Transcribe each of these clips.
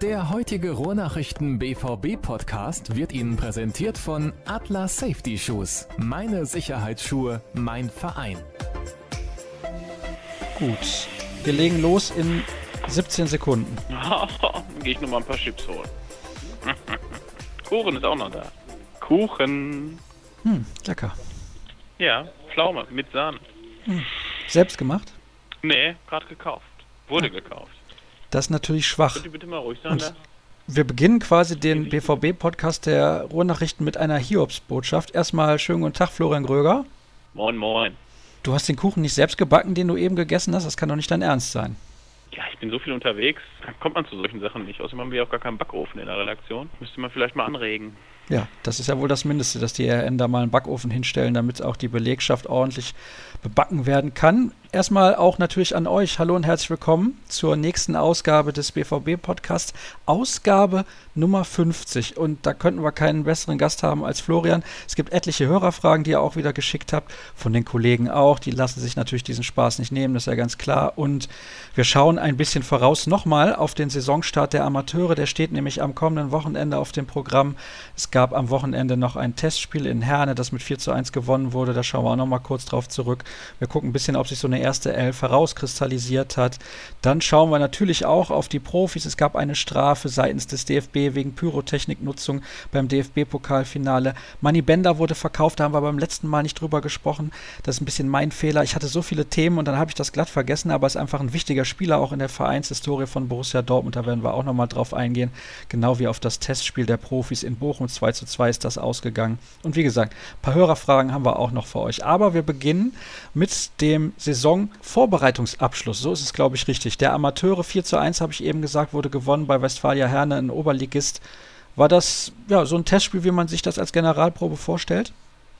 Der heutige Ruhrnachrichten BVB Podcast wird Ihnen präsentiert von Atlas Safety Shoes. Meine Sicherheitsschuhe, mein Verein. Gut, wir legen los in 17 Sekunden. Gehe ich noch mal ein paar Chips holen. Kuchen ist auch noch da. Kuchen. Hm, lecker. Ja, Pflaume mit Sahne. Selbst gemacht? Nee, gerade gekauft. Wurde gekauft. Das ist natürlich schwach. Ihr bitte mal ruhig sein Und da? wir beginnen quasi den BVB-Podcast der Ruhrnachrichten mit einer Hiobsbotschaft. Erstmal schönen guten Tag, Florian Gröger. Moin, moin. Du hast den Kuchen nicht selbst gebacken, den du eben gegessen hast. Das kann doch nicht dein Ernst sein. Ja, ich bin so viel unterwegs, da kommt man zu solchen Sachen nicht. Außerdem haben wir auch gar keinen Backofen in der Redaktion. Müsste man vielleicht mal anregen. Ja, das ist ja wohl das Mindeste, dass die RN da mal einen Backofen hinstellen, damit auch die Belegschaft ordentlich bebacken werden kann. Erstmal auch natürlich an euch. Hallo und herzlich willkommen zur nächsten Ausgabe des BVB-Podcasts. Ausgabe Nummer 50. Und da könnten wir keinen besseren Gast haben als Florian. Es gibt etliche Hörerfragen, die ihr auch wieder geschickt habt. Von den Kollegen auch. Die lassen sich natürlich diesen Spaß nicht nehmen, das ist ja ganz klar. Und wir schauen ein bisschen voraus nochmal auf den Saisonstart der Amateure. Der steht nämlich am kommenden Wochenende auf dem Programm. Es gab am Wochenende noch ein Testspiel in Herne, das mit 4 zu 1 gewonnen wurde. Da schauen wir auch nochmal kurz drauf zurück. Wir gucken ein bisschen, ob sich so eine erste Elf herauskristallisiert hat. Dann schauen wir natürlich auch auf die Profis. Es gab eine Strafe seitens des DFB wegen Pyrotechniknutzung beim DFB-Pokalfinale. Manny Bender wurde verkauft, da haben wir beim letzten Mal nicht drüber gesprochen. Das ist ein bisschen mein Fehler. Ich hatte so viele Themen und dann habe ich das glatt vergessen, aber es ist einfach ein wichtiger Spieler auch in der Vereinshistorie von Borussia Dortmund. Da werden wir auch nochmal drauf eingehen. Genau wie auf das Testspiel der Profis in Bochum. 2 zu 2 ist das ausgegangen. Und wie gesagt, ein paar Hörerfragen haben wir auch noch für euch. Aber wir beginnen mit dem Saisonvorbereitungsabschluss. So ist es, glaube ich, richtig. Der Amateure 4 zu 1, habe ich eben gesagt, wurde gewonnen bei Westfalia Herne, ein Oberligist. War das ja so ein Testspiel, wie man sich das als Generalprobe vorstellt?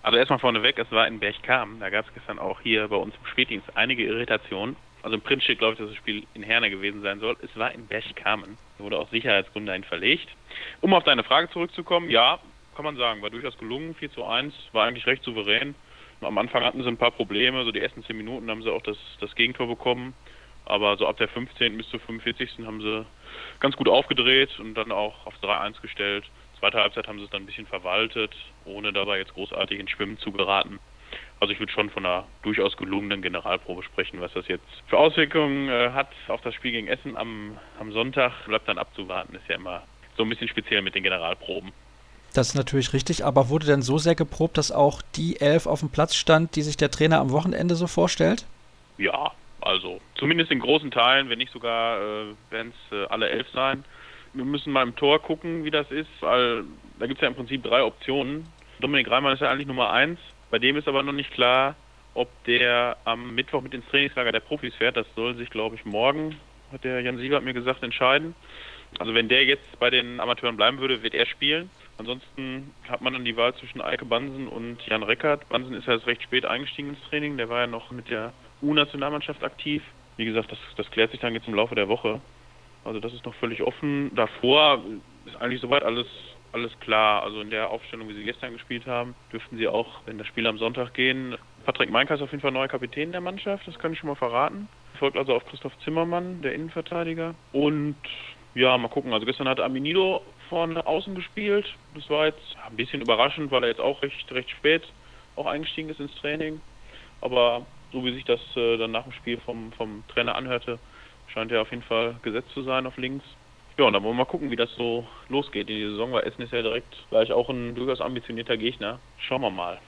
Also erstmal vorneweg, es war in Berchtesgaden. Da gab es gestern auch hier bei uns im Spätdienst einige Irritationen. Also im steht, glaube ich, dass das Spiel in Herne gewesen sein soll. Es war in Berchtesgaden. Da wurde aus Sicherheitsgründen dahin verlegt. Um auf deine Frage zurückzukommen, ja, kann man sagen, war durchaus gelungen. 4 zu 1, war eigentlich recht souverän. Am Anfang hatten sie ein paar Probleme, so die ersten 10 Minuten haben sie auch das, das Gegentor bekommen. Aber so ab der 15. bis zur 45. haben sie ganz gut aufgedreht und dann auch auf 3-1 gestellt. Zweite Halbzeit haben sie es dann ein bisschen verwaltet, ohne dabei jetzt großartig ins Schwimmen zu geraten. Also ich würde schon von einer durchaus gelungenen Generalprobe sprechen. Was das jetzt für Auswirkungen äh, hat auf das Spiel gegen Essen am, am Sonntag, bleibt dann abzuwarten. Ist ja immer so ein bisschen speziell mit den Generalproben. Das ist natürlich richtig, aber wurde denn so sehr geprobt, dass auch die Elf auf dem Platz stand, die sich der Trainer am Wochenende so vorstellt? Ja, also zumindest in großen Teilen, wenn nicht sogar, äh, werden es äh, alle elf sein. Wir müssen mal im Tor gucken, wie das ist, weil da gibt es ja im Prinzip drei Optionen. Dominik Reimann ist ja eigentlich Nummer eins. Bei dem ist aber noch nicht klar, ob der am Mittwoch mit ins Trainingslager der Profis fährt. Das soll sich, glaube ich, morgen, hat der Jan Siebert mir gesagt, entscheiden. Also wenn der jetzt bei den Amateuren bleiben würde, wird er spielen. Ansonsten hat man dann die Wahl zwischen Eike Bansen und Jan Reckert. Bansen ist ja jetzt recht spät eingestiegen ins Training. Der war ja noch mit der U-Nationalmannschaft aktiv. Wie gesagt, das, das klärt sich dann jetzt im Laufe der Woche. Also das ist noch völlig offen. Davor ist eigentlich soweit alles, alles klar. Also in der Aufstellung, wie sie gestern gespielt haben, dürften sie auch, wenn das Spiel am Sonntag gehen. Patrick Meinker ist auf jeden Fall neuer Kapitän der Mannschaft, das kann ich schon mal verraten. Folgt also auf Christoph Zimmermann, der Innenverteidiger. Und ja, mal gucken. Also gestern hat Aminido vorne außen gespielt. Das war jetzt ein bisschen überraschend, weil er jetzt auch recht, recht spät auch eingestiegen ist ins Training. Aber so wie sich das äh, dann nach dem Spiel vom, vom Trainer anhörte, scheint er auf jeden Fall gesetzt zu sein auf links. Ja, und dann wollen wir mal gucken, wie das so losgeht in die Saison, weil Essen ist ja direkt gleich auch ein durchaus ambitionierter Gegner. Schauen wir mal.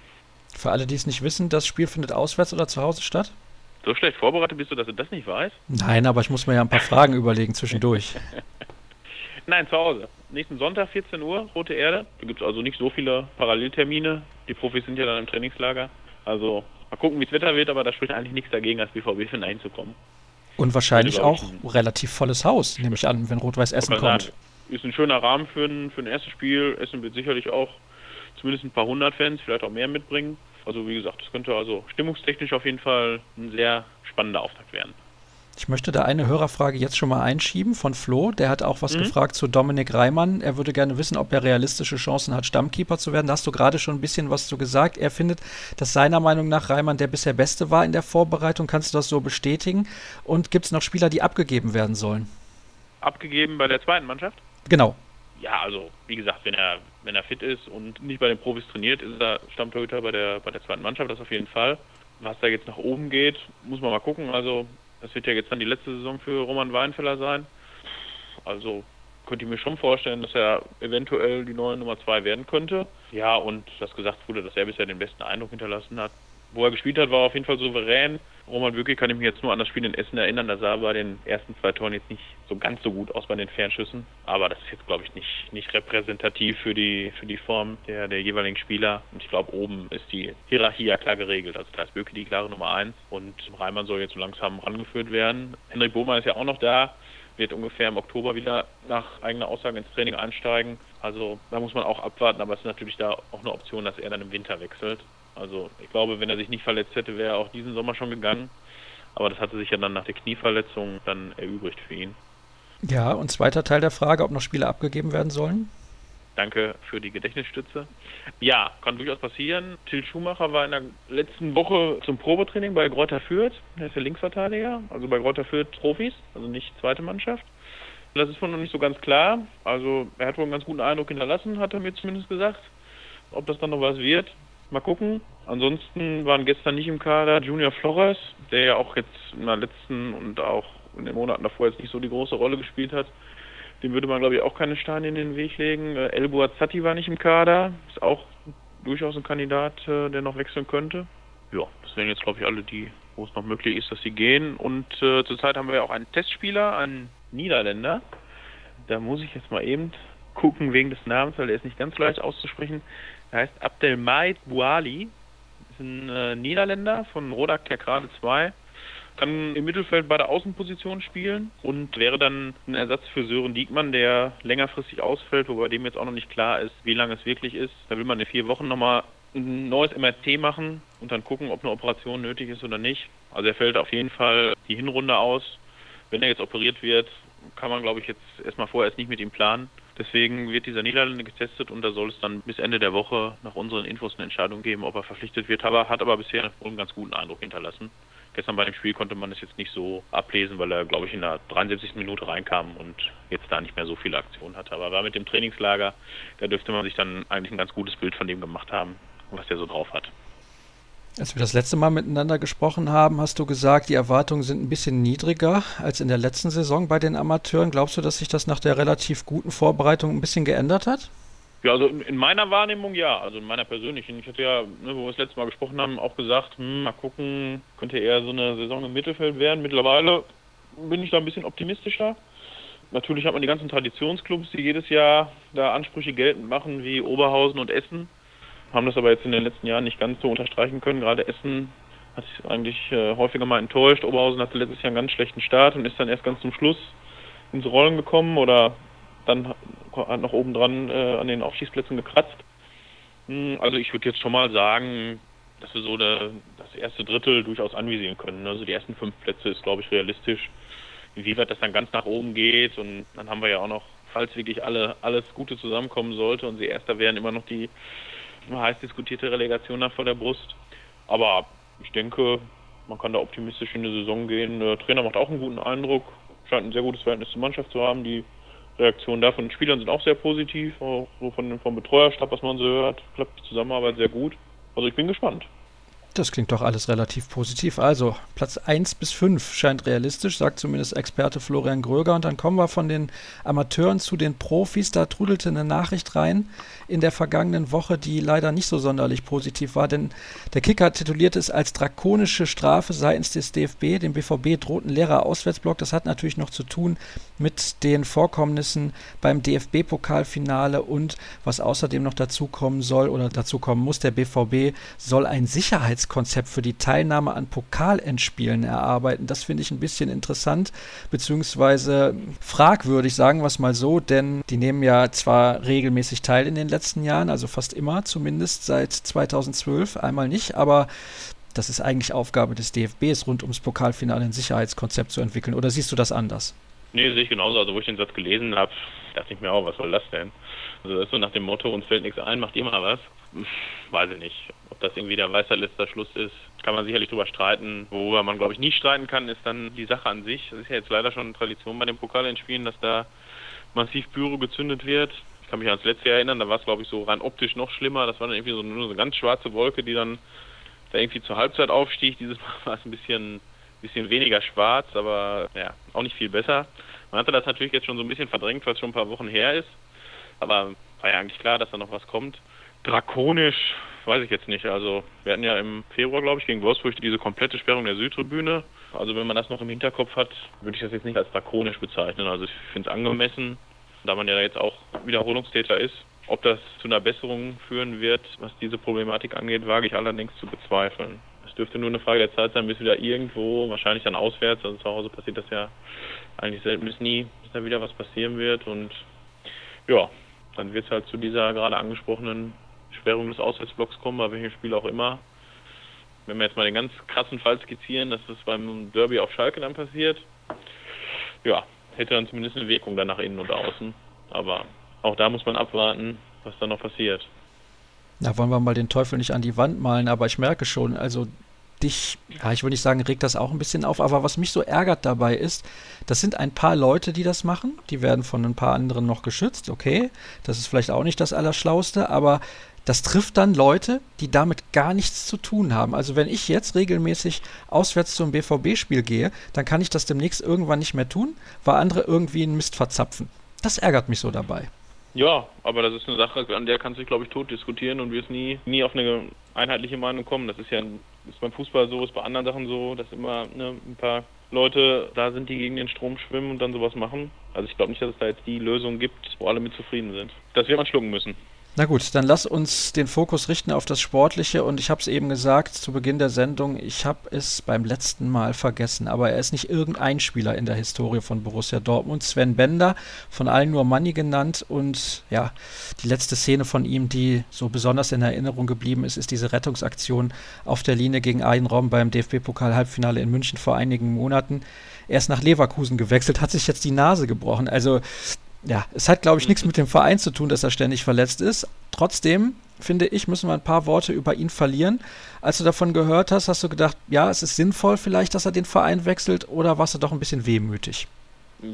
Für alle, die es nicht wissen, das Spiel findet auswärts oder zu Hause statt? So schlecht vorbereitet bist du, dass du das nicht weißt? Nein, aber ich muss mir ja ein paar Fragen überlegen zwischendurch. Nein, zu Hause. Nächsten Sonntag, 14 Uhr, Rote Erde. Da gibt es also nicht so viele Paralleltermine. Die Profis sind ja dann im Trainingslager. Also mal gucken, wie das Wetter wird, aber da spricht eigentlich nichts dagegen, als BVB-Fan einzukommen. Und wahrscheinlich Also, auch ein- relativ volles Haus, nehme ich an, wenn Rot-Weiß Essen kommt. sagen, Ist ein schöner Rahmen für ein, für ein erstes Spiel. Essen wird sicherlich auch zumindest ein paar hundert Fans, vielleicht auch mehr mitbringen. Also wie gesagt, das könnte also stimmungstechnisch auf jeden Fall ein sehr spannender Auftakt werden. Ich möchte da eine Hörerfrage jetzt schon mal einschieben von Flo. Der hat auch was Mhm. gefragt zu Dominik Reimann. Er würde gerne wissen, ob er realistische Chancen hat, Stammkeeper zu werden. Da hast du gerade schon ein bisschen was zu gesagt. Er findet, dass seiner Meinung nach Reimann der bisher Beste war in der Vorbereitung. Kannst du das so bestätigen? Und gibt es noch Spieler, die abgegeben werden sollen? abgegeben bei der zweiten Mannschaft? Genau. Ja, also wie gesagt, wenn er wenn er fit ist und nicht bei den Profis trainiert, ist er Stammtorhüter bei der bei der zweiten Mannschaft, das auf jeden Fall. Was da jetzt nach oben geht, muss man mal gucken. Also das wird ja jetzt dann die letzte Saison für Roman Weinfeller sein. Also könnte ich mir schon vorstellen, dass er eventuell die neue Nummer zwei werden könnte. Ja, und das gesagt wurde, dass er bisher den besten Eindruck hinterlassen hat. Wo er gespielt hat, war auf jeden Fall souverän. Roman Bücke kann ich mich jetzt nur an das Spiel in Essen erinnern. Da sah bei den ersten zwei Toren jetzt nicht so ganz so gut aus bei den Fernschüssen. Aber das ist jetzt, glaube ich, nicht, nicht repräsentativ für die, für die Form der, der jeweiligen Spieler. Und ich glaube, oben ist die Hierarchie ja klar geregelt. Also da ist Böke die klare Nummer eins und Reimann soll jetzt so langsam rangeführt werden. Henrik Bohmer ist ja auch noch da wird ungefähr im Oktober wieder nach eigener Aussage ins Training einsteigen. Also da muss man auch abwarten, aber es ist natürlich da auch eine Option, dass er dann im Winter wechselt. Also ich glaube, wenn er sich nicht verletzt hätte, wäre er auch diesen Sommer schon gegangen. Aber das hatte sich ja dann nach der Knieverletzung dann erübrigt für ihn. Ja, und zweiter Teil der Frage, ob noch Spiele abgegeben werden sollen? Danke für die Gedächtnisstütze. Ja, kann durchaus passieren. Till Schumacher war in der letzten Woche zum Probetraining bei Greuther Fürth. Er ist der Linksverteidiger, also bei Greuther Fürth Profis, also nicht zweite Mannschaft. Das ist wohl noch nicht so ganz klar. Also er hat wohl einen ganz guten Eindruck hinterlassen, hat er mir zumindest gesagt. Ob das dann noch was wird, mal gucken. Ansonsten waren gestern nicht im Kader Junior Flores, der ja auch jetzt in der letzten und auch in den Monaten davor jetzt nicht so die große Rolle gespielt hat. Dem würde man, glaube ich, auch keine Steine in den Weg legen. Äh, El Boazati war nicht im Kader. Ist auch durchaus ein Kandidat, äh, der noch wechseln könnte. Ja, das wären jetzt, glaube ich, alle die, wo es noch möglich ist, dass sie gehen. Und äh, zurzeit haben wir ja auch einen Testspieler, einen Niederländer. Da muss ich jetzt mal eben gucken wegen des Namens, weil der ist nicht ganz leicht auszusprechen. Er heißt Abdelmaid Bouali. Ist ein äh, Niederländer von Rodak Kerkrade 2 kann im Mittelfeld bei der Außenposition spielen und wäre dann ein Ersatz für Sören Diekmann, der längerfristig ausfällt, wobei dem jetzt auch noch nicht klar ist, wie lange es wirklich ist. Da will man in vier Wochen nochmal ein neues MRT machen und dann gucken, ob eine Operation nötig ist oder nicht. Also er fällt auf jeden Fall die Hinrunde aus. Wenn er jetzt operiert wird, kann man, glaube ich, jetzt erstmal vorerst nicht mit ihm planen. Deswegen wird dieser Niederländer getestet und da soll es dann bis Ende der Woche nach unseren Infos eine Entscheidung geben, ob er verpflichtet wird. Aber hat aber bisher einen ganz guten Eindruck hinterlassen. Gestern bei dem Spiel konnte man es jetzt nicht so ablesen, weil er, glaube ich, in der 73. Minute reinkam und jetzt da nicht mehr so viele Aktionen hatte. Aber war mit dem Trainingslager, da dürfte man sich dann eigentlich ein ganz gutes Bild von dem gemacht haben, was der so drauf hat. Als wir das letzte Mal miteinander gesprochen haben, hast du gesagt, die Erwartungen sind ein bisschen niedriger als in der letzten Saison bei den Amateuren. Glaubst du, dass sich das nach der relativ guten Vorbereitung ein bisschen geändert hat? Ja, also in meiner Wahrnehmung ja, also in meiner persönlichen. Ich hatte ja, ne, wo wir das letzte Mal gesprochen haben, auch gesagt, hm, mal gucken, könnte eher so eine Saison im Mittelfeld werden. Mittlerweile bin ich da ein bisschen optimistischer. Natürlich hat man die ganzen Traditionsclubs, die jedes Jahr da Ansprüche geltend machen, wie Oberhausen und Essen. Haben das aber jetzt in den letzten Jahren nicht ganz so unterstreichen können. Gerade Essen hat sich eigentlich äh, häufiger mal enttäuscht. Oberhausen hatte letztes Jahr einen ganz schlechten Start und ist dann erst ganz zum Schluss ins Rollen gekommen oder dann hat noch oben dran äh, an den Aufstiegsplätzen gekratzt. Hm, also ich würde jetzt schon mal sagen, dass wir so der, das erste Drittel durchaus anvisieren können. Also die ersten fünf Plätze ist, glaube ich, realistisch. Wie weit das dann ganz nach oben geht und dann haben wir ja auch noch, falls wirklich alle alles Gute zusammenkommen sollte und sie erster wären, immer noch die heiß diskutierte Relegation nach vor der Brust. Aber ich denke, man kann da optimistisch in die Saison gehen. Der Trainer macht auch einen guten Eindruck, scheint ein sehr gutes Verhältnis zur Mannschaft zu haben. Die Reaktionen da von den Spielern sind auch sehr positiv, auch so von, vom Betreuerstab, was man so hört, klappt die Zusammenarbeit sehr gut. Also ich bin gespannt. Das klingt doch alles relativ positiv. Also Platz 1 bis 5 scheint realistisch, sagt zumindest Experte Florian Gröger. Und dann kommen wir von den Amateuren zu den Profis. Da trudelte eine Nachricht rein in der vergangenen Woche, die leider nicht so sonderlich positiv war, denn der Kicker tituliert es als drakonische Strafe seitens des DFB. Dem BVB droht ein leerer Auswärtsblock. Das hat natürlich noch zu tun mit den Vorkommnissen beim DFB-Pokalfinale und was außerdem noch dazu kommen soll oder dazu kommen muss, der BVB soll ein Sicherheits Sicherheitskonzept für die Teilnahme an Pokalendspielen erarbeiten. Das finde ich ein bisschen interessant, beziehungsweise fragwürdig, sagen wir es mal so, denn die nehmen ja zwar regelmäßig teil in den letzten Jahren, also fast immer, zumindest seit 2012, einmal nicht, aber das ist eigentlich Aufgabe des DFBs, rund ums Pokalfinale ein Sicherheitskonzept zu entwickeln. Oder siehst du das anders? Nee, sehe ich genauso. Also, wo ich den Satz gelesen habe, dachte ich mir auch, was soll das denn? Also, das ist so nach dem Motto, uns fällt nichts ein, macht mal was. Weiß ich nicht. Ob das irgendwie der Weisheit letzter Schluss ist, kann man sicherlich drüber streiten. Worüber man, glaube ich, nicht streiten kann, ist dann die Sache an sich. Das ist ja jetzt leider schon Tradition bei den Pokalendspielen, dass da massiv Pyro gezündet wird. Ich kann mich ans letzte Jahr erinnern, da war es, glaube ich, so rein optisch noch schlimmer. Das war dann irgendwie so, nur so eine ganz schwarze Wolke, die dann da irgendwie zur Halbzeit aufstieg. Dieses Mal war es ein bisschen, bisschen weniger schwarz, aber ja, auch nicht viel besser. Man hatte das natürlich jetzt schon so ein bisschen verdrängt, weil es schon ein paar Wochen her ist. Aber war ja eigentlich klar, dass da noch was kommt. Drakonisch weiß ich jetzt nicht. Also wir hatten ja im Februar, glaube ich, gegen Wolfsburg diese komplette Sperrung der Südtribüne. Also wenn man das noch im Hinterkopf hat, würde ich das jetzt nicht als drakonisch bezeichnen. Also ich finde es angemessen, da man ja jetzt auch Wiederholungstäter ist. Ob das zu einer Besserung führen wird, was diese Problematik angeht, wage ich allerdings zu bezweifeln. Es dürfte nur eine Frage der Zeit sein, bis wieder irgendwo, wahrscheinlich dann auswärts, also zu Hause passiert das ja eigentlich selten bis nie, dass da wieder was passieren wird. Und ja, dann wird es halt zu dieser gerade angesprochenen Sperrung des Auswärtsblocks kommen, bei welchem Spiel auch immer. Wenn wir jetzt mal den ganz krassen Fall skizzieren, dass das beim Derby auf Schalke dann passiert, ja, hätte dann zumindest eine Wirkung dann nach innen und außen. Aber auch da muss man abwarten, was dann noch passiert. Da wollen wir mal den Teufel nicht an die Wand malen, aber ich merke schon, also dich, ja, ich würde nicht sagen, regt das auch ein bisschen auf, aber was mich so ärgert dabei ist, das sind ein paar Leute, die das machen, die werden von ein paar anderen noch geschützt, okay, das ist vielleicht auch nicht das Allerschlauste, aber das trifft dann Leute, die damit gar nichts zu tun haben. Also wenn ich jetzt regelmäßig auswärts zum BVB-Spiel gehe, dann kann ich das demnächst irgendwann nicht mehr tun, weil andere irgendwie einen Mist verzapfen. Das ärgert mich so dabei. Ja, aber das ist eine Sache, an der kannst du dich, glaube ich, tot diskutieren und wirst nie, nie auf eine einheitliche Meinung kommen. Das ist ja ist beim Fußball so, ist bei anderen Sachen so, dass immer ne, ein paar Leute da sind, die gegen den Strom schwimmen und dann sowas machen. Also ich glaube nicht, dass es da jetzt die Lösung gibt, wo alle mit zufrieden sind. Das wird man schlucken müssen. Na gut, dann lass uns den Fokus richten auf das Sportliche und ich habe es eben gesagt zu Beginn der Sendung, ich habe es beim letzten Mal vergessen, aber er ist nicht irgendein Spieler in der Historie von Borussia Dortmund. Sven Bender, von allen nur Manni genannt und ja, die letzte Szene von ihm, die so besonders in Erinnerung geblieben ist, ist diese Rettungsaktion auf der Linie gegen Eidenraum beim DFB-Pokal-Halbfinale in München vor einigen Monaten. Er ist nach Leverkusen gewechselt, hat sich jetzt die Nase gebrochen. Also ja, es hat, glaube ich, nichts mit dem Verein zu tun, dass er ständig verletzt ist. Trotzdem, finde ich, müssen wir ein paar Worte über ihn verlieren. Als du davon gehört hast, hast du gedacht, ja, es ist sinnvoll vielleicht, dass er den Verein wechselt oder warst du doch ein bisschen wehmütig?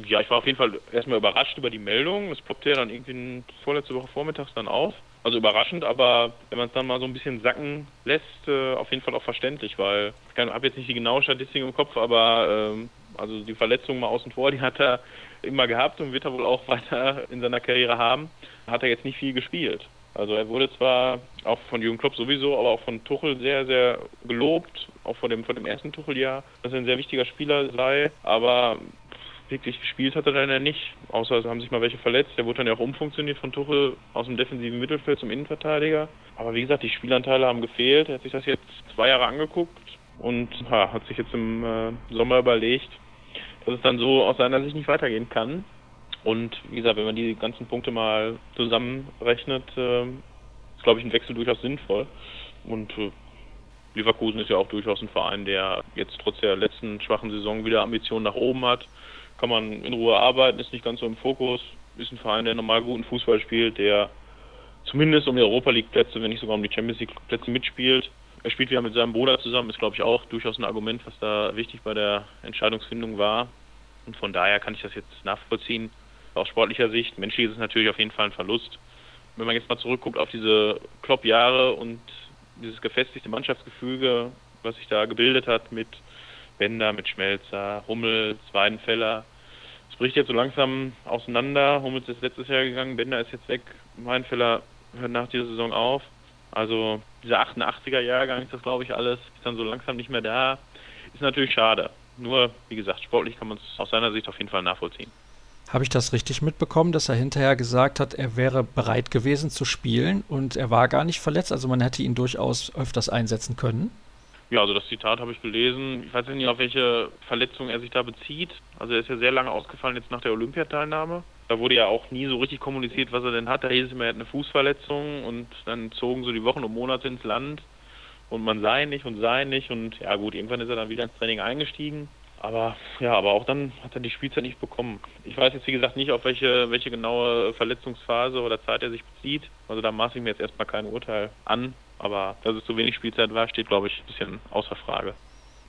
Ja, ich war auf jeden Fall erstmal überrascht über die Meldung. Das poppte ja dann irgendwie vorletzte Woche vormittags dann auf. Also überraschend, aber wenn man es dann mal so ein bisschen sacken lässt, äh, auf jeden Fall auch verständlich, weil ich habe jetzt nicht die genaue Statistik im Kopf, aber ähm, also die Verletzung mal außen vor, die hat er immer gehabt und wird er wohl auch weiter in seiner Karriere haben. Hat er jetzt nicht viel gespielt. Also er wurde zwar auch von Jürgen Klopp sowieso, aber auch von Tuchel sehr, sehr gelobt, auch von dem, von dem ersten Tucheljahr, dass er ein sehr wichtiger Spieler sei, aber wirklich gespielt hat er dann ja nicht, außer es haben sich mal welche verletzt. Der wurde dann ja auch umfunktioniert von Tuchel aus dem defensiven Mittelfeld zum Innenverteidiger. Aber wie gesagt, die Spielanteile haben gefehlt. Er hat sich das jetzt zwei Jahre angeguckt und ja, hat sich jetzt im äh, Sommer überlegt, dass es dann so aus seiner Sicht nicht weitergehen kann. Und wie gesagt, wenn man die ganzen Punkte mal zusammenrechnet, äh, ist, glaube ich, ein Wechsel durchaus sinnvoll. Und äh, Leverkusen ist ja auch durchaus ein Verein, der jetzt trotz der letzten schwachen Saison wieder Ambitionen nach oben hat. Kann man in Ruhe arbeiten, ist nicht ganz so im Fokus. Ist ein Verein, der normal guten Fußball spielt, der zumindest um die Europa League Plätze, wenn nicht sogar um die Champions League Plätze mitspielt. Er spielt wieder mit seinem Bruder zusammen, ist glaube ich auch durchaus ein Argument, was da wichtig bei der Entscheidungsfindung war. Und von daher kann ich das jetzt nachvollziehen. Aus sportlicher Sicht, menschlich ist es natürlich auf jeden Fall ein Verlust. Wenn man jetzt mal zurückguckt auf diese Klopp-Jahre und dieses gefestigte Mannschaftsgefüge, was sich da gebildet hat mit Bender, mit Schmelzer, Hummel, Weidenfeller, es bricht jetzt so langsam auseinander. Hummels ist letztes Jahr gegangen, Bender ist jetzt weg, Weidenfeller hört nach dieser Saison auf. Also dieser 88er Jahrgang ist das, glaube ich, alles, ist dann so langsam nicht mehr da. Ist natürlich schade. Nur, wie gesagt, sportlich kann man es aus seiner Sicht auf jeden Fall nachvollziehen. Habe ich das richtig mitbekommen, dass er hinterher gesagt hat, er wäre bereit gewesen zu spielen und er war gar nicht verletzt? Also man hätte ihn durchaus öfters einsetzen können? Ja, also das Zitat habe ich gelesen. Ich weiß nicht, auf welche Verletzung er sich da bezieht. Also er ist ja sehr lange ausgefallen jetzt nach der Olympiateilnahme. Da wurde ja auch nie so richtig kommuniziert, was er denn hat. Da hieß es immer, er hat eine Fußverletzung und dann zogen so die Wochen und Monate ins Land und man sei nicht und sei nicht und ja gut, irgendwann ist er dann wieder ins Training eingestiegen. Aber ja, aber auch dann hat er die Spielzeit nicht bekommen. Ich weiß jetzt wie gesagt nicht, auf welche, welche genaue Verletzungsphase oder Zeit er sich bezieht. Also da maße ich mir jetzt erstmal kein Urteil an. Aber dass es zu wenig Spielzeit war, steht, glaube ich, ein bisschen außer Frage.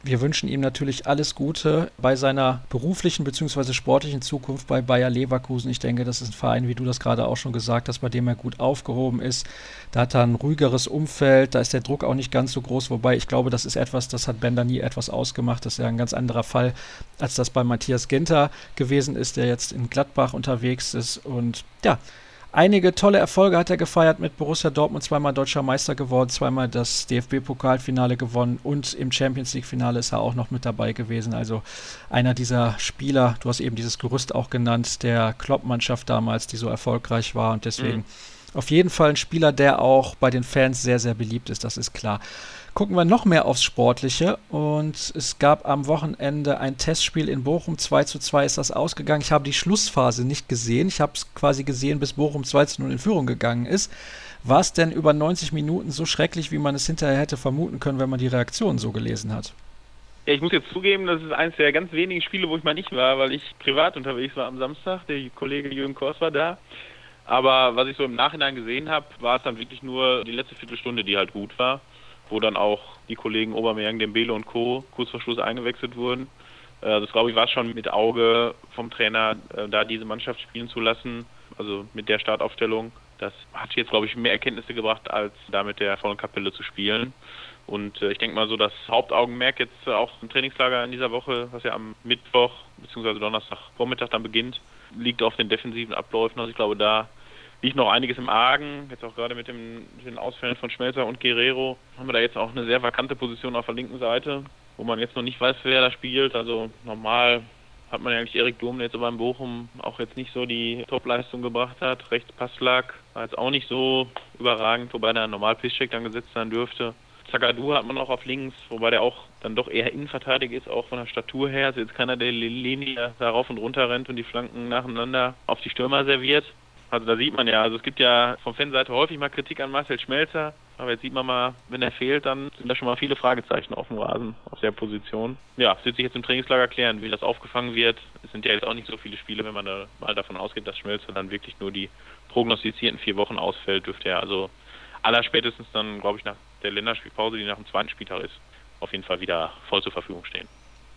Wir wünschen ihm natürlich alles Gute bei seiner beruflichen bzw. sportlichen Zukunft bei Bayer Leverkusen. Ich denke, das ist ein Verein, wie du das gerade auch schon gesagt hast, bei dem er gut aufgehoben ist. Da hat er ein ruhigeres Umfeld, da ist der Druck auch nicht ganz so groß, wobei ich glaube, das ist etwas, das hat Bender nie etwas ausgemacht. Das ist ja ein ganz anderer Fall, als das bei Matthias Ginter gewesen ist, der jetzt in Gladbach unterwegs ist. Und ja, Einige tolle Erfolge hat er gefeiert mit Borussia Dortmund, zweimal deutscher Meister geworden, zweimal das DFB-Pokalfinale gewonnen und im Champions League-Finale ist er auch noch mit dabei gewesen. Also einer dieser Spieler, du hast eben dieses Gerüst auch genannt, der Klopp-Mannschaft damals, die so erfolgreich war und deswegen mhm. auf jeden Fall ein Spieler, der auch bei den Fans sehr, sehr beliebt ist, das ist klar gucken wir noch mehr aufs Sportliche. Und es gab am Wochenende ein Testspiel in Bochum. 2 zu 2 ist das ausgegangen. Ich habe die Schlussphase nicht gesehen. Ich habe es quasi gesehen, bis Bochum 2 zu 0 in Führung gegangen ist. War es denn über 90 Minuten so schrecklich, wie man es hinterher hätte vermuten können, wenn man die Reaktion so gelesen hat? Ja, ich muss jetzt zugeben, das ist eines der ganz wenigen Spiele, wo ich mal nicht war, weil ich privat unterwegs war am Samstag. Der Kollege Jürgen Kors war da. Aber was ich so im Nachhinein gesehen habe, war es dann wirklich nur die letzte Viertelstunde, die halt gut war wo dann auch die Kollegen Obermeier, Dembele und Co. kurz vor Schluss eingewechselt wurden. Äh, das glaube ich war schon mit Auge vom Trainer, äh, da diese Mannschaft spielen zu lassen, also mit der Startaufstellung. Das hat jetzt, glaube ich, mehr Erkenntnisse gebracht, als da mit der vollen Kapelle zu spielen. Und äh, ich denke mal so, das Hauptaugenmerk jetzt auch im Trainingslager in dieser Woche, was ja am Mittwoch bzw. Donnerstag Vormittag dann beginnt, liegt auf den defensiven Abläufen. Also ich glaube, da liegt noch einiges im Argen. Jetzt auch gerade mit, dem, mit den Ausfällen von Schmelzer und Guerrero haben wir da jetzt auch eine sehr vakante Position auf der linken Seite, wo man jetzt noch nicht weiß, wer da spielt. Also normal hat man ja eigentlich Erik Durm, der jetzt aber in Bochum auch jetzt nicht so die Topleistung gebracht hat. Rechts Passlag war jetzt auch nicht so überragend, wobei der normal Piszczek dann gesetzt sein dürfte. Zagadou hat man auch auf links, wobei der auch dann doch eher Innenverteidiger ist, auch von der Statur her. Also jetzt keiner, der Linie da rauf und runter rennt und die Flanken nacheinander auf die Stürmer serviert. Also da sieht man ja, also es gibt ja von Fanseite häufig mal Kritik an Marcel Schmelzer, aber jetzt sieht man mal, wenn er fehlt, dann sind da schon mal viele Fragezeichen auf dem Rasen, auf der Position. Ja, es wird sich jetzt im Trainingslager klären, wie das aufgefangen wird. Es sind ja jetzt auch nicht so viele Spiele, wenn man da mal davon ausgeht, dass Schmelzer dann wirklich nur die prognostizierten vier Wochen ausfällt, dürfte er also allerspätestens dann, glaube ich, nach der Länderspielpause, die nach dem zweiten Spieltag ist, auf jeden Fall wieder voll zur Verfügung stehen.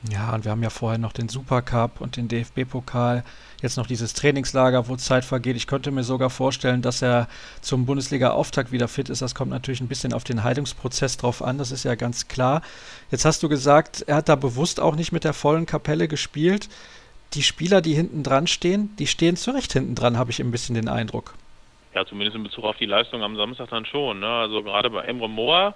Ja, und wir haben ja vorher noch den Supercup und den DFB-Pokal, jetzt noch dieses Trainingslager, wo Zeit vergeht. Ich könnte mir sogar vorstellen, dass er zum Bundesliga-Auftakt wieder fit ist. Das kommt natürlich ein bisschen auf den Heilungsprozess drauf an, das ist ja ganz klar. Jetzt hast du gesagt, er hat da bewusst auch nicht mit der vollen Kapelle gespielt. Die Spieler, die hinten dran stehen, die stehen zu Recht hinten dran, habe ich ein bisschen den Eindruck. Ja, zumindest in Bezug auf die Leistung am Samstag dann schon. Ne? Also gerade bei Emre Moa,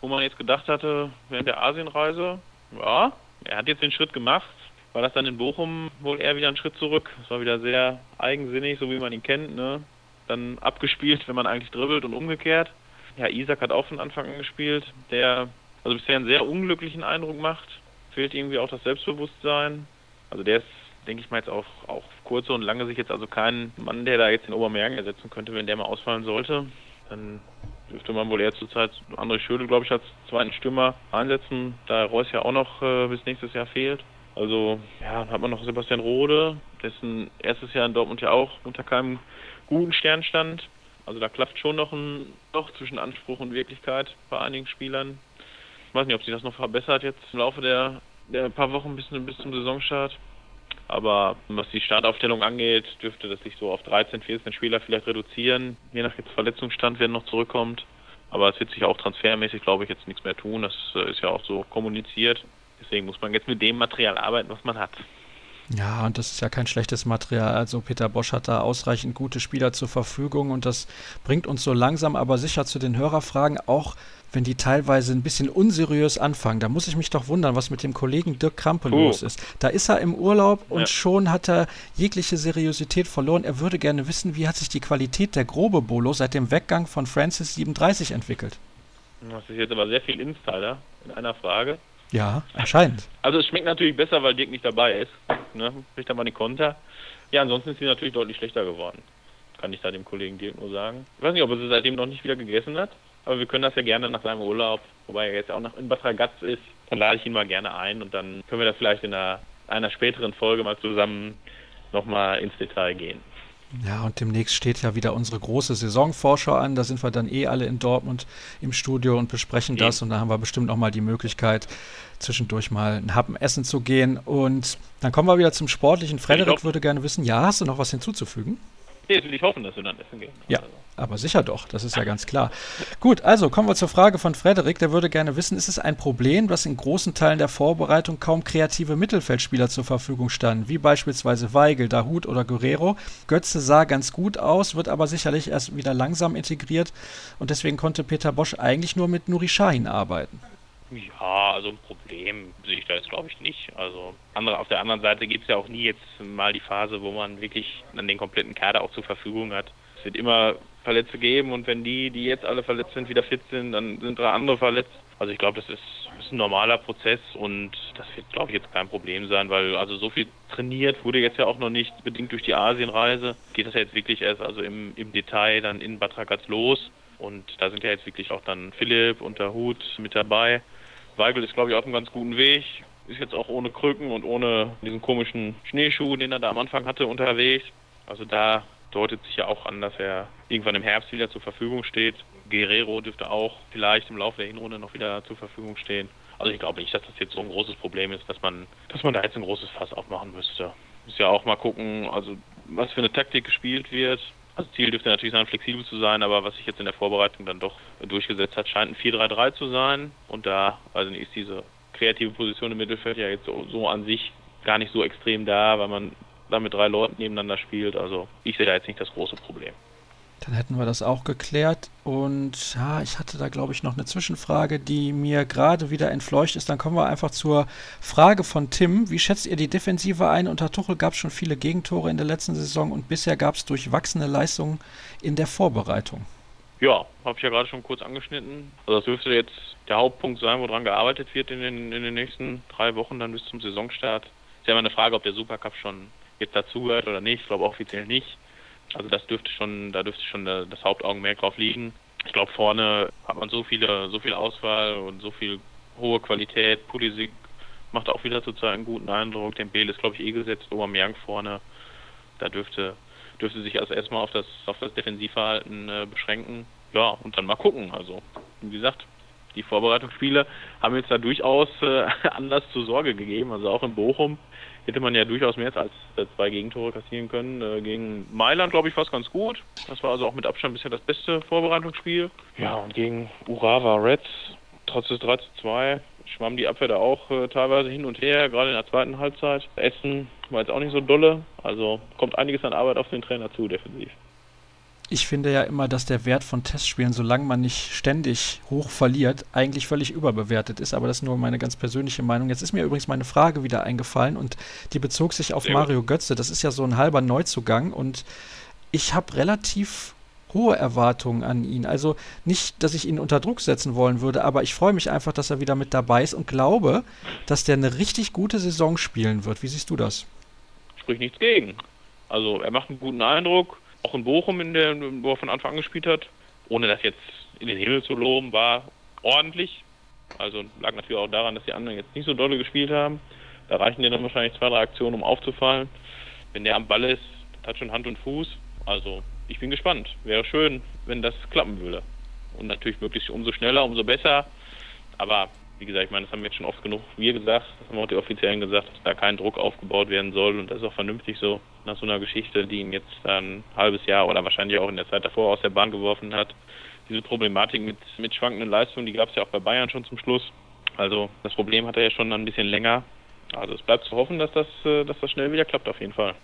wo man jetzt gedacht hatte, während der Asienreise, ja, er hat jetzt den Schritt gemacht. War das dann in Bochum wohl eher wieder ein Schritt zurück? Das war wieder sehr eigensinnig, so wie man ihn kennt. Ne? Dann abgespielt, wenn man eigentlich dribbelt und umgekehrt. Ja, Isaac hat auch von Anfang an gespielt, der also bisher einen sehr unglücklichen Eindruck macht. Fehlt irgendwie auch das Selbstbewusstsein. Also der ist, denke ich mal, jetzt auch, auch kurze und lange sich jetzt also kein Mann, der da jetzt den Obermergen ersetzen könnte, wenn der mal ausfallen sollte. Dann dürfte man wohl eher zurzeit André Schödel, glaube ich, als zweiten Stürmer einsetzen, da Reus ja auch noch äh, bis nächstes Jahr fehlt. Also, ja, dann hat man noch Sebastian Rode, dessen erstes Jahr in Dortmund ja auch unter keinem guten Stern stand. Also da klafft schon noch ein Loch zwischen Anspruch und Wirklichkeit bei einigen Spielern. Ich weiß nicht, ob sich das noch verbessert jetzt im Laufe der, der paar Wochen bis, bis zum Saisonstart. Aber was die Startaufstellung angeht, dürfte das sich so auf 13, 14 Spieler vielleicht reduzieren, je nach jetzt Verletzungsstand, wer noch zurückkommt. Aber es wird sich auch transfermäßig, glaube ich, jetzt nichts mehr tun. Das äh, ist ja auch so kommuniziert. Deswegen muss man jetzt mit dem Material arbeiten, was man hat. Ja, und das ist ja kein schlechtes Material. Also Peter Bosch hat da ausreichend gute Spieler zur Verfügung und das bringt uns so langsam aber sicher zu den Hörerfragen, auch wenn die teilweise ein bisschen unseriös anfangen. Da muss ich mich doch wundern, was mit dem Kollegen Dirk Krampe oh. los ist. Da ist er im Urlaub und ja. schon hat er jegliche Seriosität verloren. Er würde gerne wissen, wie hat sich die Qualität der grobe Bolo seit dem Weggang von Francis 37 entwickelt. Das ist jetzt aber sehr viel Insider in einer Frage. Ja, erscheint. Also es schmeckt natürlich besser, weil Dirk nicht dabei ist. Ne? Kriegt er mal die Konter. Ja, ansonsten ist sie natürlich deutlich schlechter geworden. Kann ich da dem Kollegen Dirk nur sagen. Ich weiß nicht, ob er sie seitdem noch nicht wieder gegessen hat. Aber wir können das ja gerne nach seinem Urlaub, wobei er jetzt auch noch in Bad Ragaz ist, dann lade ich ihn mal gerne ein und dann können wir das vielleicht in einer, einer späteren Folge mal zusammen nochmal ins Detail gehen. Ja, und demnächst steht ja wieder unsere große Saisonvorschau an. Da sind wir dann eh alle in Dortmund im Studio und besprechen das. Und da haben wir bestimmt auch mal die Möglichkeit, zwischendurch mal ein Happen essen zu gehen. Und dann kommen wir wieder zum Sportlichen. Frederik würde gerne wissen, ja, hast du noch was hinzuzufügen? Nee, will ich hoffen, dass wir dann essen gehen. Ja, also. Aber sicher doch, das ist ja ganz klar. Gut, also kommen wir zur Frage von Frederik. Der würde gerne wissen, ist es ein Problem, dass in großen Teilen der Vorbereitung kaum kreative Mittelfeldspieler zur Verfügung standen, wie beispielsweise Weigel, Dahut oder Guerrero? Götze sah ganz gut aus, wird aber sicherlich erst wieder langsam integriert und deswegen konnte Peter Bosch eigentlich nur mit Nuri Sahin arbeiten. Ja, also ein Problem sehe ich da jetzt glaube ich nicht. Also andere, auf der anderen Seite gibt es ja auch nie jetzt mal die Phase, wo man wirklich dann den kompletten Kader auch zur Verfügung hat. Es wird immer Verletzte geben und wenn die, die jetzt alle verletzt sind, wieder fit sind, dann sind drei andere verletzt. Also ich glaube, das ist, ist, ein normaler Prozess und das wird, glaube ich, jetzt kein Problem sein, weil also so viel trainiert wurde jetzt ja auch noch nicht, bedingt durch die Asienreise. Geht das ja jetzt wirklich erst also im, im Detail dann in Bad Ragaz los. Und da sind ja jetzt wirklich auch dann Philipp und der Hut mit dabei. Weigel ist, glaube ich, auf einem ganz guten Weg. Ist jetzt auch ohne Krücken und ohne diesen komischen Schneeschuh, den er da am Anfang hatte, unterwegs. Also da deutet sich ja auch an, dass er irgendwann im Herbst wieder zur Verfügung steht. Guerrero dürfte auch vielleicht im Laufe der Hinrunde noch wieder zur Verfügung stehen. Also ich glaube nicht, dass das jetzt so ein großes Problem ist, dass man, dass man da jetzt ein großes Fass aufmachen müsste. Muss ja auch mal gucken, also was für eine Taktik gespielt wird. Also Ziel dürfte natürlich sein, flexibel zu sein, aber was sich jetzt in der Vorbereitung dann doch durchgesetzt hat, scheint ein 4-3-3 zu sein. Und da also ist diese kreative Position im Mittelfeld ja jetzt so, so an sich gar nicht so extrem da, weil man da mit drei Leuten nebeneinander spielt. Also ich sehe da jetzt nicht das große Problem. Dann hätten wir das auch geklärt. Und ja, ich hatte da, glaube ich, noch eine Zwischenfrage, die mir gerade wieder entfleucht ist. Dann kommen wir einfach zur Frage von Tim. Wie schätzt ihr die Defensive ein? Unter Tuchel gab es schon viele Gegentore in der letzten Saison und bisher gab es durchwachsene Leistungen in der Vorbereitung. Ja, habe ich ja gerade schon kurz angeschnitten. Also das dürfte jetzt der Hauptpunkt sein, woran gearbeitet wird in den, in den nächsten drei Wochen dann bis zum Saisonstart. Ist ja immer eine Frage, ob der Supercup schon jetzt dazugehört oder nicht. Ich glaube offiziell nicht. Also das dürfte schon, da dürfte schon das Hauptaugenmerk drauf liegen. Ich glaube vorne hat man so viele, so viel Auswahl und so viel hohe Qualität. Pulisic macht auch wieder zurzeit einen guten Eindruck. Dembele ist glaube ich eh gesetzt. Aubameyang vorne. Da dürfte dürfte sich also erstmal auf das auf das Defensivverhalten äh, beschränken. Ja und dann mal gucken. Also wie gesagt, die Vorbereitungsspiele haben jetzt da durchaus äh, Anlass zur Sorge gegeben. Also auch in Bochum hätte man ja durchaus mehr als äh, zwei Gegentore kassieren können. Äh, gegen Mailand, glaube ich, fast ganz gut. Das war also auch mit Abstand bisher das beste Vorbereitungsspiel. Ja, und gegen Urawa Reds, trotz des 3 zu 2, schwamm die Abwehr da auch äh, teilweise hin und her, gerade in der zweiten Halbzeit. Essen war jetzt auch nicht so dolle. Also kommt einiges an Arbeit auf den Trainer zu, defensiv ich finde ja immer, dass der Wert von Testspielen, solange man nicht ständig hoch verliert, eigentlich völlig überbewertet ist. Aber das ist nur meine ganz persönliche Meinung. Jetzt ist mir übrigens meine Frage wieder eingefallen und die bezog sich auf Sehr Mario gut. Götze. Das ist ja so ein halber Neuzugang und ich habe relativ hohe Erwartungen an ihn. Also nicht, dass ich ihn unter Druck setzen wollen würde, aber ich freue mich einfach, dass er wieder mit dabei ist und glaube, dass der eine richtig gute Saison spielen wird. Wie siehst du das? Sprich nichts gegen. Also er macht einen guten Eindruck auch in Bochum, in der, wo er von Anfang an gespielt hat, ohne das jetzt in den Himmel zu loben, war ordentlich. Also lag natürlich auch daran, dass die anderen jetzt nicht so dolle gespielt haben. Da reichen dir dann wahrscheinlich zwei, drei Aktionen, um aufzufallen. Wenn der am Ball ist, hat schon Hand und Fuß. Also ich bin gespannt. Wäre schön, wenn das klappen würde. Und natürlich möglichst umso schneller, umso besser. Aber wie gesagt, ich meine, das haben jetzt schon oft genug wir gesagt, das haben auch die Offiziellen gesagt, dass da kein Druck aufgebaut werden soll und das ist auch vernünftig so nach so einer Geschichte, die ihn jetzt ein halbes Jahr oder wahrscheinlich auch in der Zeit davor aus der Bahn geworfen hat. Diese Problematik mit, mit schwankenden Leistungen, die gab es ja auch bei Bayern schon zum Schluss. Also das Problem hat er ja schon ein bisschen länger. Also es bleibt zu hoffen, dass das, äh, dass das schnell wieder klappt auf jeden Fall.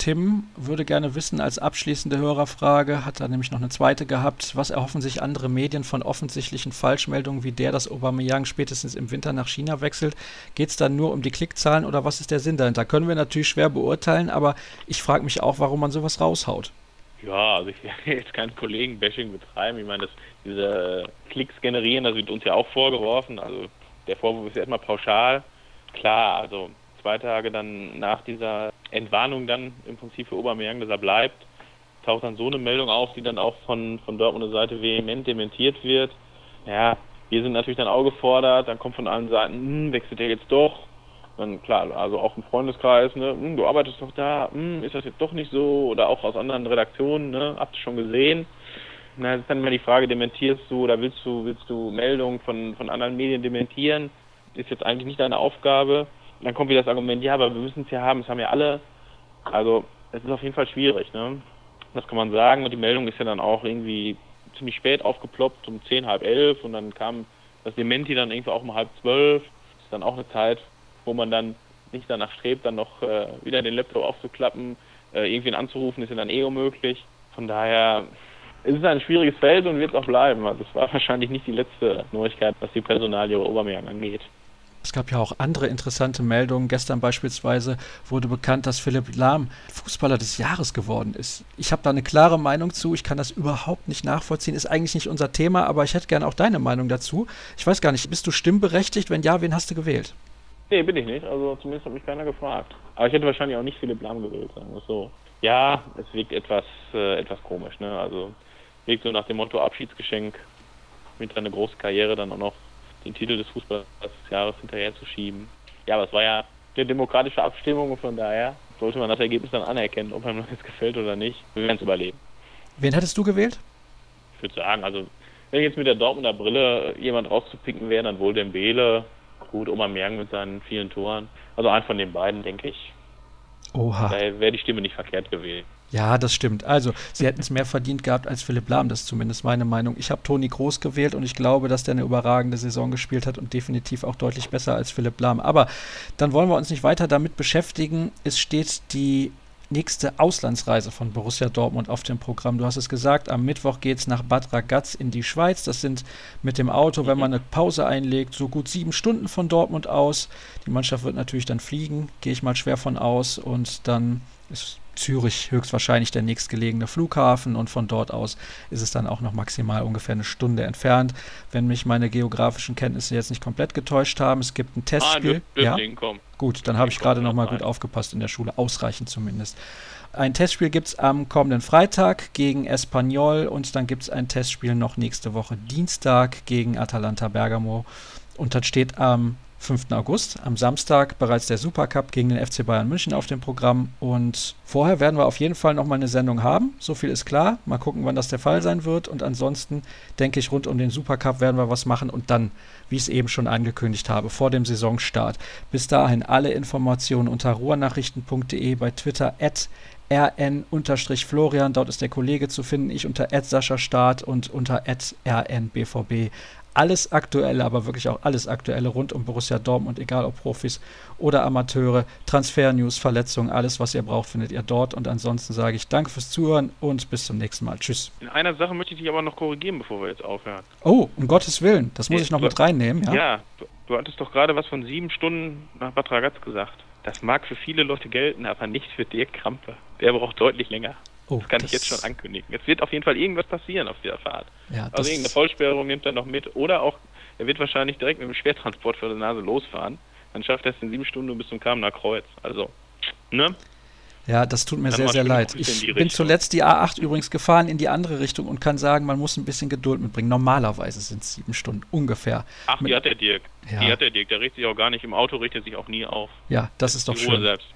Tim würde gerne wissen, als abschließende Hörerfrage, hat er nämlich noch eine zweite gehabt, was erhoffen sich andere Medien von offensichtlichen Falschmeldungen wie der, dass Aubameyang spätestens im Winter nach China wechselt? Geht es dann nur um die Klickzahlen oder was ist der Sinn dahinter? Können wir natürlich schwer beurteilen, aber ich frage mich auch, warum man sowas raushaut. Ja, also ich will jetzt kein Kollegen-Bashing betreiben. Ich meine, das, diese Klicks generieren, das wird uns ja auch vorgeworfen. Also der Vorwurf ist erstmal pauschal. Klar, also zwei Tage dann nach dieser Entwarnung dann im Prinzip für Aubameyang, dass er bleibt, taucht dann so eine Meldung auf, die dann auch von, von Dortmunder Seite vehement dementiert wird. Ja, wir sind natürlich dann auch gefordert, dann kommt von allen Seiten, hm, wechselt er jetzt doch. dann klar, also auch im Freundeskreis, ne, hm, du arbeitest doch da, hm, ist das jetzt doch nicht so? Oder auch aus anderen Redaktionen, ne, habt ihr schon gesehen? Na, das ist dann immer die Frage, dementierst du oder willst du, willst du Meldungen von, von anderen Medien dementieren? Ist jetzt eigentlich nicht deine Aufgabe. Dann kommt wieder das Argument, ja, aber wir müssen es ja haben, das haben ja alle. Also, es ist auf jeden Fall schwierig, ne? Das kann man sagen. Und die Meldung ist ja dann auch irgendwie ziemlich spät aufgeploppt, um zehn, halb elf. Und dann kam das Dementi dann irgendwie auch um halb zwölf. Ist dann auch eine Zeit, wo man dann nicht danach strebt, dann noch äh, wieder den Laptop aufzuklappen. Äh, irgendwen anzurufen, ist ja dann eh unmöglich. Von daher es ist ein schwieriges Feld und wird es auch bleiben. Also es war wahrscheinlich nicht die letzte Neuigkeit, was die Personalie Obermeier angeht. Es gab ja auch andere interessante Meldungen. Gestern beispielsweise wurde bekannt, dass Philipp Lahm Fußballer des Jahres geworden ist. Ich habe da eine klare Meinung zu. Ich kann das überhaupt nicht nachvollziehen. Ist eigentlich nicht unser Thema, aber ich hätte gerne auch deine Meinung dazu. Ich weiß gar nicht, bist du stimmberechtigt? Wenn ja, wen hast du gewählt? Nee, bin ich nicht. Also zumindest hat mich keiner gefragt. Aber ich hätte wahrscheinlich auch nicht Philipp Lahm gewählt, sagen wir so. Ja, es wirkt etwas, äh, etwas komisch. Ne? Also wirkt so nach dem Motto Abschiedsgeschenk mit einer großen Karriere dann auch noch den Titel des Fußballers des Jahres hinterher zu schieben. Ja, aber es war ja eine demokratische Abstimmung und von daher sollte man das Ergebnis dann anerkennen, ob einem das jetzt gefällt oder nicht. Wir werden es überleben. Wen hättest du gewählt? Ich würde sagen, also wenn jetzt mit der Dortmunder Brille jemand rauszupicken wäre, dann wohl Dembele, gut, Oma Mergen mit seinen vielen Toren. Also einen von den beiden, denke ich. Oha. Da wäre die Stimme nicht verkehrt gewählt. Ja, das stimmt. Also, sie hätten es mehr verdient gehabt als Philipp Lahm, das ist zumindest meine Meinung. Ich habe Toni Groß gewählt und ich glaube, dass der eine überragende Saison gespielt hat und definitiv auch deutlich besser als Philipp Lahm. Aber dann wollen wir uns nicht weiter damit beschäftigen. Es steht die nächste Auslandsreise von Borussia Dortmund auf dem Programm. Du hast es gesagt, am Mittwoch geht es nach Bad Ragaz in die Schweiz. Das sind mit dem Auto, wenn man eine Pause einlegt, so gut sieben Stunden von Dortmund aus. Die Mannschaft wird natürlich dann fliegen, gehe ich mal schwer von aus. Und dann ist Zürich höchstwahrscheinlich der nächstgelegene Flughafen und von dort aus ist es dann auch noch maximal ungefähr eine Stunde entfernt. Wenn mich meine geografischen Kenntnisse jetzt nicht komplett getäuscht haben, es gibt ein Testspiel. Ah, ja? Gut, dann habe ich gerade noch mal gut aufgepasst in der Schule, ausreichend zumindest. Ein Testspiel gibt es am kommenden Freitag gegen Espanyol und dann gibt es ein Testspiel noch nächste Woche Dienstag gegen Atalanta Bergamo. Und dann steht am 5. August, am Samstag bereits der Supercup gegen den FC Bayern München auf dem Programm. Und vorher werden wir auf jeden Fall nochmal eine Sendung haben. So viel ist klar. Mal gucken, wann das der Fall sein wird. Und ansonsten denke ich, rund um den Supercup werden wir was machen. Und dann, wie ich es eben schon angekündigt habe, vor dem Saisonstart. Bis dahin alle Informationen unter ruhrnachrichten.de bei Twitter at rn-florian, dort ist der Kollege zu finden, ich unter Sascha Start und unter rnbvb alles Aktuelle, aber wirklich auch alles Aktuelle rund um Borussia Dortmund, egal ob Profis oder Amateure, Transfer-News, Verletzungen, alles, was ihr braucht, findet ihr dort. Und ansonsten sage ich danke fürs Zuhören und bis zum nächsten Mal. Tschüss. In einer Sache möchte ich dich aber noch korrigieren, bevor wir jetzt aufhören. Oh, um Gottes Willen, das muss ich noch mit reinnehmen. Ja, ja du, du, hattest doch gerade was von sieben Stunden nach Bad Ragaz gesagt. Das mag für viele Leute gelten, aber nicht für Dirk Krampe. Der braucht deutlich länger. Oh, das kann das ich jetzt schon ankündigen. Es wird auf jeden Fall irgendwas passieren auf dieser Fahrt. Ja, also irgendeine Vollsperrung nimmt er noch mit oder auch, er wird wahrscheinlich direkt mit dem Schwertransport für die Nase losfahren. Dann schafft er es in sieben Stunden bis zum Kamener Kreuz. Also, ne? Ja, das tut mir Dann sehr, sehr leid. Ich bin zuletzt die A8 übrigens gefahren in die andere Richtung und kann sagen, man muss ein bisschen Geduld mitbringen. Normalerweise sind es sieben Stunden ungefähr. Ach, die hat der Dirk. Ja. Die hat der Dirk. Der richtet sich auch gar nicht im Auto, richtet sich auch nie auf. Ja, das ist doch die schön. Selbst.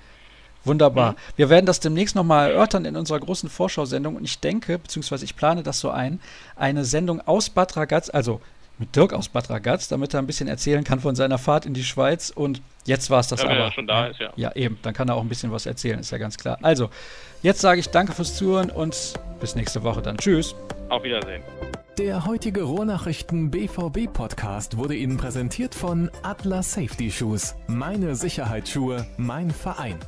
Wunderbar. Mhm. Wir werden das demnächst nochmal erörtern in unserer großen Vorschau-Sendung und ich denke, beziehungsweise ich plane das so ein, eine Sendung aus Bad Ragaz, also mit Dirk aus Bad Ragaz, damit er ein bisschen erzählen kann von seiner Fahrt in die Schweiz und jetzt war es das ja, aber. Wenn er schon da ist, ja. Ja, eben, dann kann er auch ein bisschen was erzählen, ist ja ganz klar. Also, jetzt sage ich danke fürs Zuhören und bis nächste Woche dann. Tschüss. Auf Wiedersehen. Der heutige Rohrnachrichten BVB Podcast wurde Ihnen präsentiert von Atlas Safety Shoes. Meine Sicherheitsschuhe, mein Verein.